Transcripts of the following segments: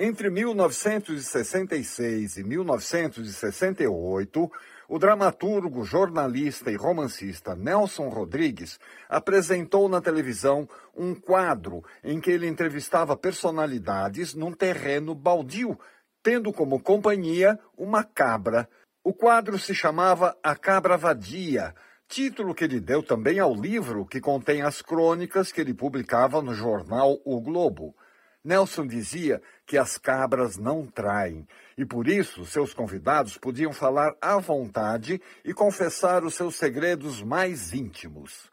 Entre 1966 e 1968, o dramaturgo, jornalista e romancista Nelson Rodrigues apresentou na televisão um quadro em que ele entrevistava personalidades num terreno baldio, tendo como companhia uma cabra. O quadro se chamava A Cabra Vadia, título que ele deu também ao livro que contém as crônicas que ele publicava no jornal O Globo. Nelson dizia que as cabras não traem e por isso seus convidados podiam falar à vontade e confessar os seus segredos mais íntimos.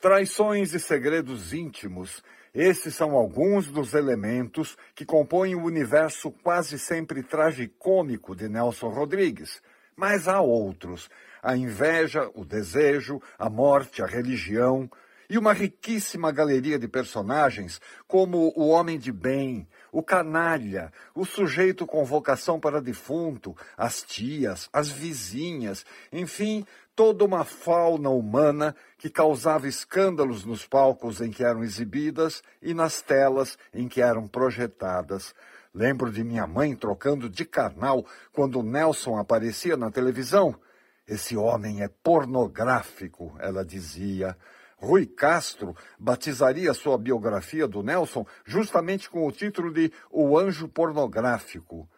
Traições e segredos íntimos, esses são alguns dos elementos que compõem o universo quase sempre tragicômico de Nelson Rodrigues. Mas há outros: a inveja, o desejo, a morte, a religião, e uma riquíssima galeria de personagens, como o homem de bem, o canalha, o sujeito com vocação para defunto, as tias, as vizinhas, enfim, toda uma fauna humana que causava escândalos nos palcos em que eram exibidas e nas telas em que eram projetadas. Lembro de minha mãe trocando de canal quando Nelson aparecia na televisão. Esse homem é pornográfico, ela dizia. Rui Castro batizaria sua biografia do Nelson justamente com o título de O Anjo Pornográfico.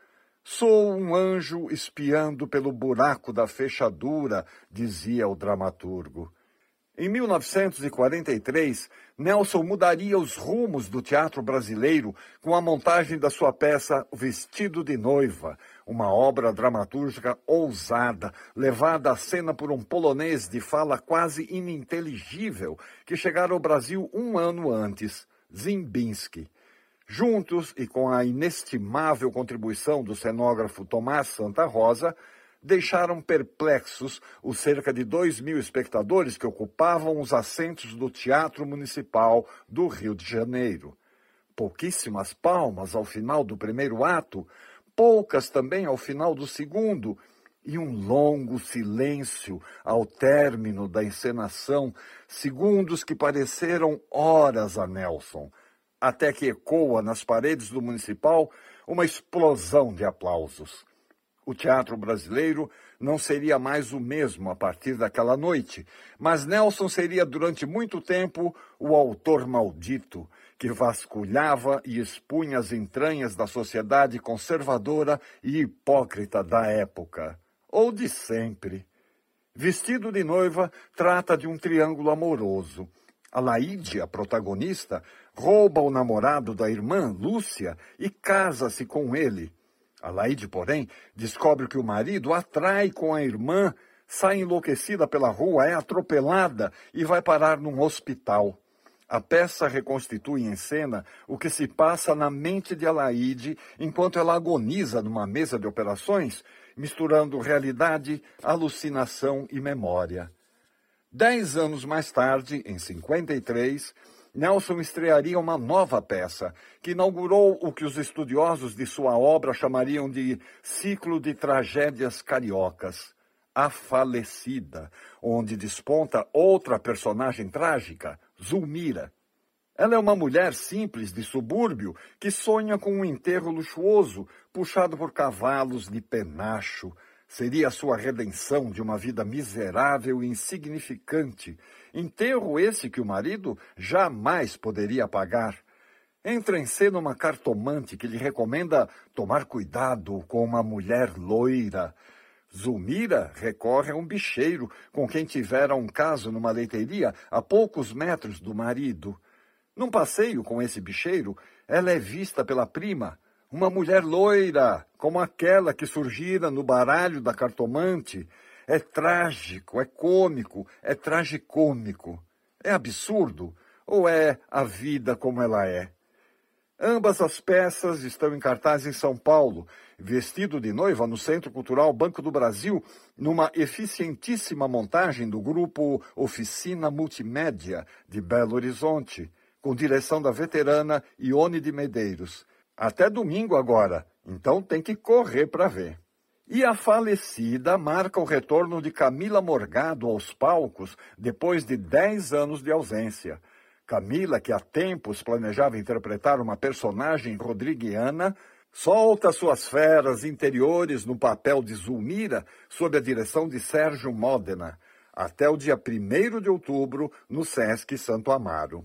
Sou um anjo espiando pelo buraco da fechadura, dizia o dramaturgo. Em 1943, Nelson mudaria os rumos do teatro brasileiro com a montagem da sua peça Vestido de Noiva, uma obra dramatúrgica ousada, levada à cena por um polonês de fala quase ininteligível que chegara ao Brasil um ano antes, Zimbinski. Juntos e com a inestimável contribuição do cenógrafo Tomás Santa Rosa, deixaram perplexos os cerca de dois mil espectadores que ocupavam os assentos do Teatro Municipal do Rio de Janeiro. Pouquíssimas palmas ao final do primeiro ato poucas também ao final do segundo, e um longo silêncio ao término da encenação, segundos que pareceram horas a Nelson, até que ecoa nas paredes do municipal uma explosão de aplausos. O teatro brasileiro não seria mais o mesmo a partir daquela noite, mas Nelson seria durante muito tempo o autor maldito que vasculhava e expunha as entranhas da sociedade conservadora e hipócrita da época, ou de sempre. Vestido de noiva, trata de um triângulo amoroso. A Laíde, a protagonista, rouba o namorado da irmã, Lúcia, e casa-se com ele. A porém, descobre que o marido atrai com a irmã, sai enlouquecida pela rua, é atropelada e vai parar num hospital. A peça reconstitui em cena o que se passa na mente de Alaide enquanto ela agoniza numa mesa de operações, misturando realidade, alucinação e memória. Dez anos mais tarde, em 53, Nelson estrearia uma nova peça, que inaugurou o que os estudiosos de sua obra chamariam de ciclo de tragédias cariocas. A Falecida, onde desponta outra personagem trágica, Zulmira. Ela é uma mulher simples de subúrbio que sonha com um enterro luxuoso, puxado por cavalos de penacho. Seria a sua redenção de uma vida miserável e insignificante, enterro esse que o marido jamais poderia pagar. Entra em cena uma cartomante que lhe recomenda tomar cuidado com uma mulher loira. Zulmira recorre a um bicheiro com quem tivera um caso numa leiteria a poucos metros do marido. Num passeio com esse bicheiro, ela é vista pela prima, uma mulher loira, como aquela que surgira no baralho da cartomante, é trágico, é cômico, é tragicômico. É absurdo ou é a vida como ela é? Ambas as peças estão em cartaz em São Paulo, vestido de noiva no Centro Cultural Banco do Brasil, numa eficientíssima montagem do grupo Oficina Multimédia de Belo Horizonte, com direção da veterana Ione de Medeiros. Até domingo agora, então tem que correr para ver. E a falecida marca o retorno de Camila Morgado aos palcos depois de 10 anos de ausência. Camila, que há tempos planejava interpretar uma personagem rodriguiana, solta suas feras interiores no papel de Zulmira, sob a direção de Sérgio Modena, até o dia 1 de outubro, no Sesc Santo Amaro.